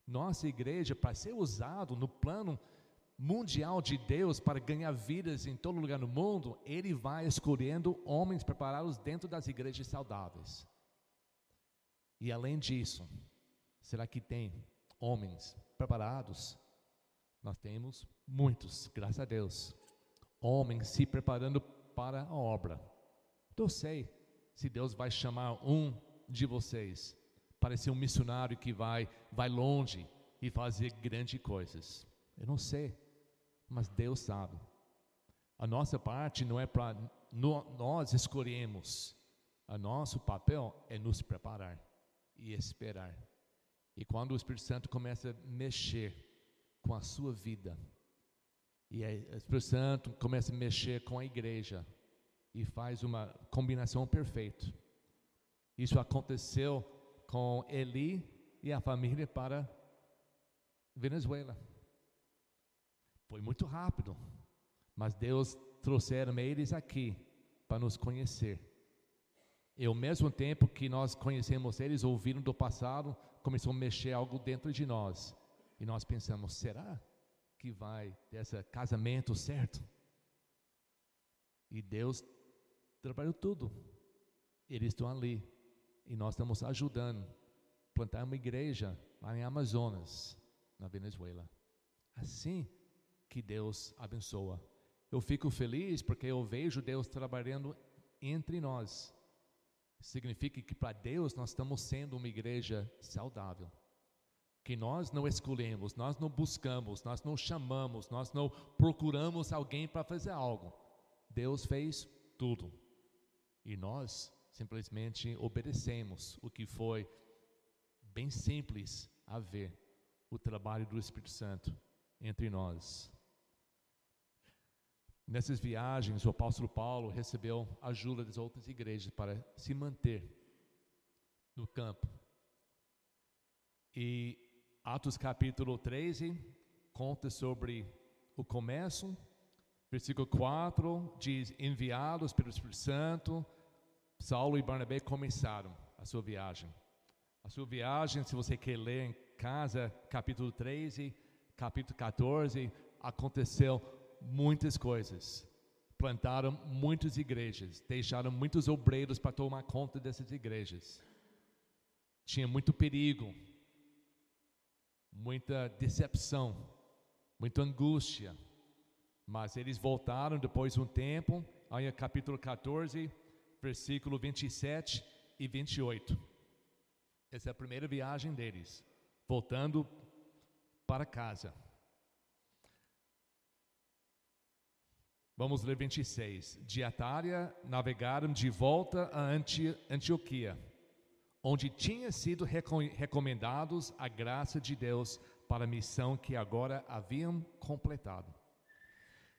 Nossa igreja, para ser usado no plano mundial de Deus para ganhar vidas em todo lugar no mundo, Ele vai escolhendo homens preparados dentro das igrejas saudáveis. E além disso, será que tem homens preparados? Nós temos muitos, graças a Deus. Homens se preparando para a obra. Eu sei se Deus vai chamar um de vocês para ser um missionário que vai, vai longe e fazer grandes coisas. Eu não sei, mas Deus sabe. A nossa parte não é para nós escolhemos. O nosso papel é nos preparar e esperar. E quando o Espírito Santo começa a mexer com a sua vida, e o Espírito Santo começa a mexer com a igreja, e faz uma combinação perfeita. Isso aconteceu com Eli e a família para Venezuela. Foi muito rápido, mas Deus trouxeram eles aqui para nos conhecer. E ao mesmo tempo que nós conhecemos eles, ouviram do passado, começou a mexer algo dentro de nós. E nós pensamos, será que vai ter esse casamento certo? E Deus trabalhou tudo. Eles estão ali, e nós estamos ajudando plantar uma igreja lá em Amazonas, na Venezuela. Assim que Deus abençoa. Eu fico feliz porque eu vejo Deus trabalhando entre nós. Significa que para Deus nós estamos sendo uma igreja saudável. Que nós não escolhemos, nós não buscamos, nós não chamamos, nós não procuramos alguém para fazer algo. Deus fez tudo. E nós simplesmente obedecemos o que foi bem simples a ver o trabalho do Espírito Santo entre nós. Nessas viagens, o apóstolo Paulo recebeu ajuda das outras igrejas para se manter no campo. E Atos capítulo 13 conta sobre o começo, versículo 4 diz: enviados pelo Espírito Santo Saulo e Barnabé começaram a sua viagem. A sua viagem, se você quer ler em casa, capítulo 13, capítulo 14, aconteceu muitas coisas. Plantaram muitas igrejas, deixaram muitos obreiros para tomar conta dessas igrejas. Tinha muito perigo, muita decepção, muita angústia. Mas eles voltaram depois de um tempo, aí capítulo 14, versículo 27 e 28. Essa é a primeira viagem deles, voltando para casa. Vamos ler 26. De Atária navegaram de volta a Anti Antioquia, onde tinha sido recomendados a graça de Deus para a missão que agora haviam completado.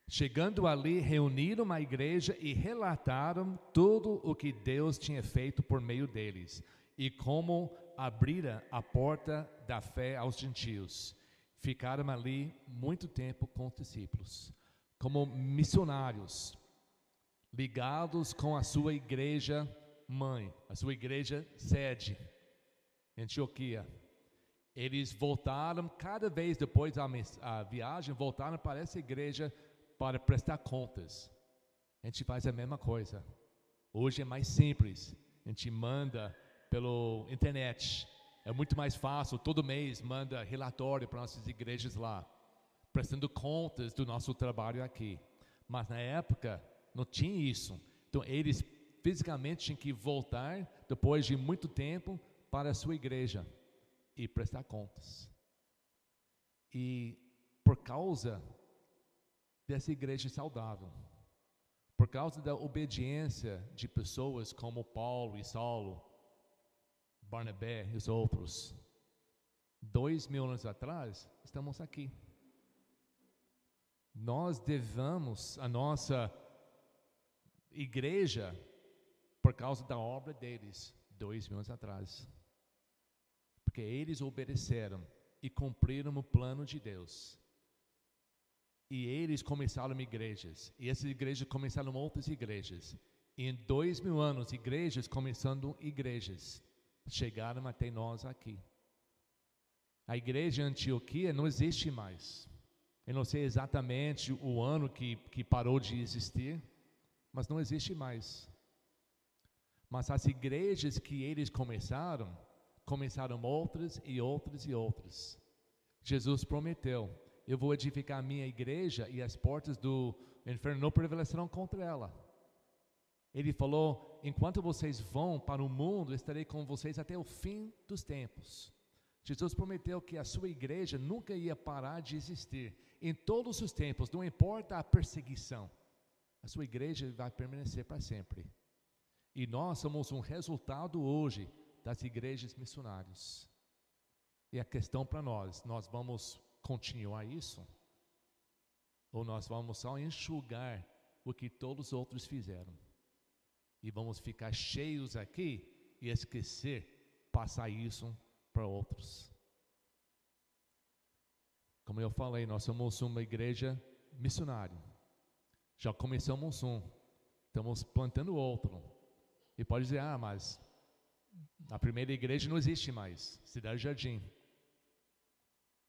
Chegando ali, reuniram a igreja e relataram tudo o que Deus tinha feito por meio deles e como abrira a porta da fé aos gentios. Ficaram ali muito tempo com os discípulos, como missionários, ligados com a sua igreja mãe, a sua igreja sede, Antioquia. Eles voltaram, cada vez depois da viagem, voltaram para essa igreja para prestar contas. A gente faz a mesma coisa. Hoje é mais simples. A gente manda pelo internet. É muito mais fácil. Todo mês manda relatório para nossas igrejas lá, prestando contas do nosso trabalho aqui. Mas na época não tinha isso. Então eles fisicamente tinham que voltar depois de muito tempo para a sua igreja e prestar contas. E por causa dessa igreja saudável. Por causa da obediência de pessoas como Paulo e Saulo, Barnabé e os outros, dois mil anos atrás, estamos aqui. Nós devemos a nossa igreja por causa da obra deles, dois mil anos atrás. Porque eles obedeceram e cumpriram o plano de Deus. E eles começaram igrejas. E essas igrejas começaram outras igrejas. E em dois mil anos, igrejas começando igrejas. Chegaram até nós aqui. A igreja Antioquia não existe mais. Eu não sei exatamente o ano que, que parou de existir, mas não existe mais. Mas as igrejas que eles começaram, começaram outras e outras e outras. Jesus prometeu eu vou edificar a minha igreja e as portas do inferno não prevalecerão contra ela. Ele falou: enquanto vocês vão para o mundo, estarei com vocês até o fim dos tempos. Jesus prometeu que a sua igreja nunca ia parar de existir. Em todos os tempos, não importa a perseguição, a sua igreja vai permanecer para sempre. E nós somos um resultado hoje das igrejas missionárias. E a questão para nós, nós vamos continuar isso? Ou nós vamos só enxugar o que todos os outros fizeram? E vamos ficar cheios aqui e esquecer passar isso para outros. Como eu falei, nós somos uma igreja missionária. Já começamos um, estamos plantando outro. E pode dizer, ah, mas a primeira igreja não existe mais, Cidade Jardim.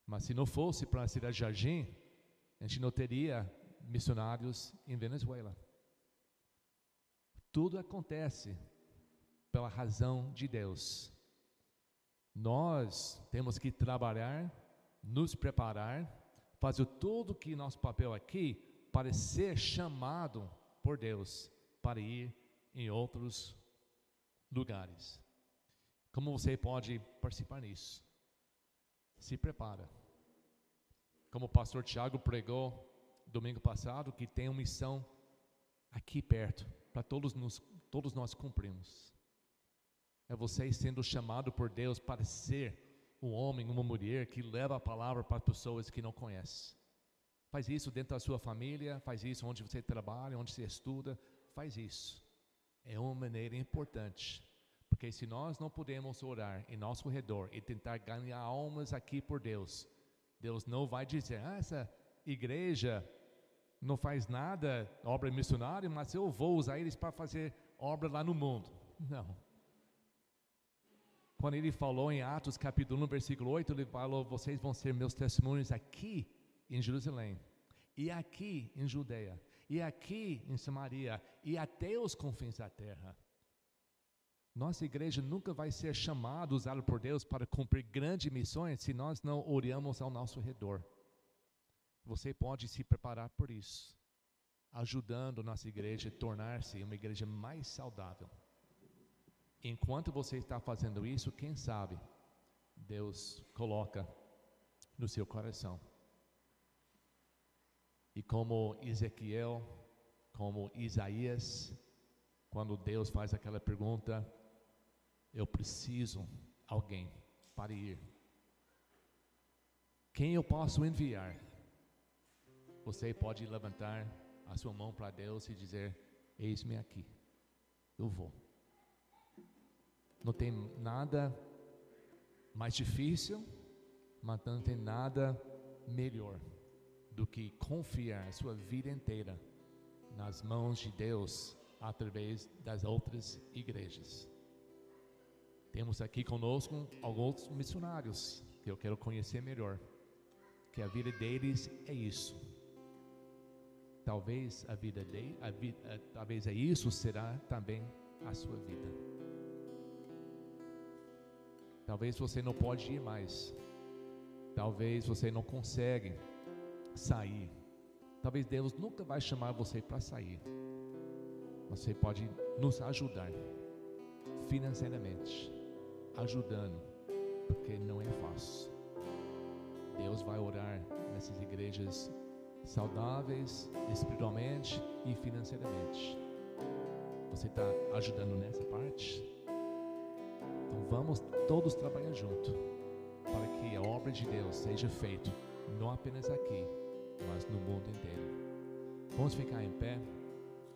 Mas se não fosse para a cidade de Jardim, a gente não teria missionários em Venezuela. Tudo acontece pela razão de Deus. Nós temos que trabalhar, nos preparar, fazer tudo que nosso papel aqui para ser chamado por Deus para ir em outros lugares. Como você pode participar nisso? se prepara. Como o pastor Tiago pregou domingo passado, que tem uma missão aqui perto, para todos, todos nós cumprimos. É você sendo chamado por Deus para ser um homem, uma mulher que leva a palavra para pessoas que não conhecem. Faz isso dentro da sua família, faz isso onde você trabalha, onde você estuda, faz isso. É uma maneira importante porque se nós não podemos orar em nosso redor e tentar ganhar almas aqui por Deus, Deus não vai dizer, ah, essa igreja não faz nada, obra missionária, mas eu vou usar eles para fazer obra lá no mundo. Não. Quando ele falou em Atos capítulo 1, versículo 8, ele falou: Vocês vão ser meus testemunhos aqui em Jerusalém, e aqui em Judeia, e aqui em Samaria, e até os confins da terra. Nossa igreja nunca vai ser chamada, usada por Deus para cumprir grandes missões se nós não oramos ao nosso redor. Você pode se preparar por isso, ajudando nossa igreja a tornar-se uma igreja mais saudável. Enquanto você está fazendo isso, quem sabe, Deus coloca no seu coração. E como Ezequiel, como Isaías, quando Deus faz aquela pergunta, eu preciso alguém para ir. Quem eu posso enviar? você pode levantar a sua mão para Deus e dizer: Eis-me aqui, eu vou. Não tem nada mais difícil, mas não tem nada melhor do que confiar a sua vida inteira nas mãos de Deus através das outras igrejas. Temos aqui conosco alguns missionários que eu quero conhecer melhor, que a vida deles é isso. Talvez a vida dele, a vida, talvez é isso será também a sua vida. Talvez você não pode ir mais. Talvez você não consegue sair. Talvez Deus nunca vai chamar você para sair. Você pode nos ajudar financeiramente, ajudando, porque não é fácil. Deus vai orar nessas igrejas saudáveis, espiritualmente e financeiramente. Você está ajudando nessa parte? Então vamos todos trabalhar junto para que a obra de Deus seja feita não apenas aqui, mas no mundo inteiro. Vamos ficar em pé,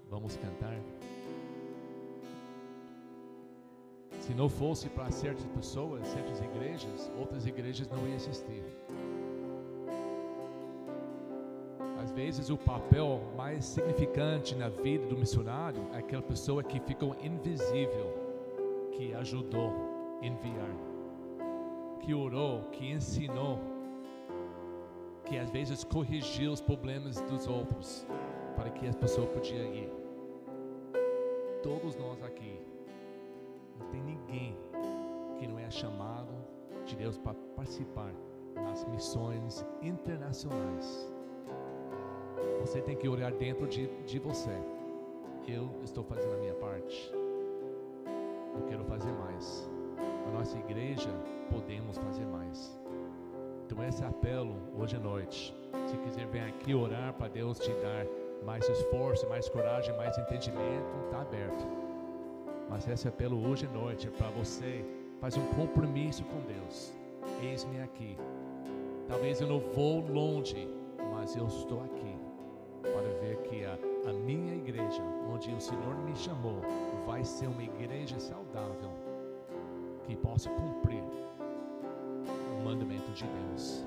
vamos cantar. Se não fosse para certas pessoas, certas igrejas, outras igrejas não iam existir. Às vezes o papel mais significante na vida do missionário é aquela pessoa que ficou invisível, que ajudou enviar, que orou, que ensinou, que às vezes corrigiu os problemas dos outros para que as pessoas podiam ir. Todos nós aqui, não tem ninguém que não é chamado de Deus para participar nas missões internacionais. Você tem que olhar dentro de, de você. Eu estou fazendo a minha parte. Eu quero fazer mais. A nossa igreja podemos fazer mais. Então esse apelo hoje à noite. Se quiser vir aqui orar para Deus te dar mais esforço, mais coragem, mais entendimento, está aberto. Mas esse apelo hoje à noite é para você faz um compromisso com Deus. Eis-me aqui. Talvez eu não vou longe, mas eu estou aqui para ver que a, a minha igreja, onde o Senhor me chamou, vai ser uma igreja saudável que possa cumprir mandamento de Deus.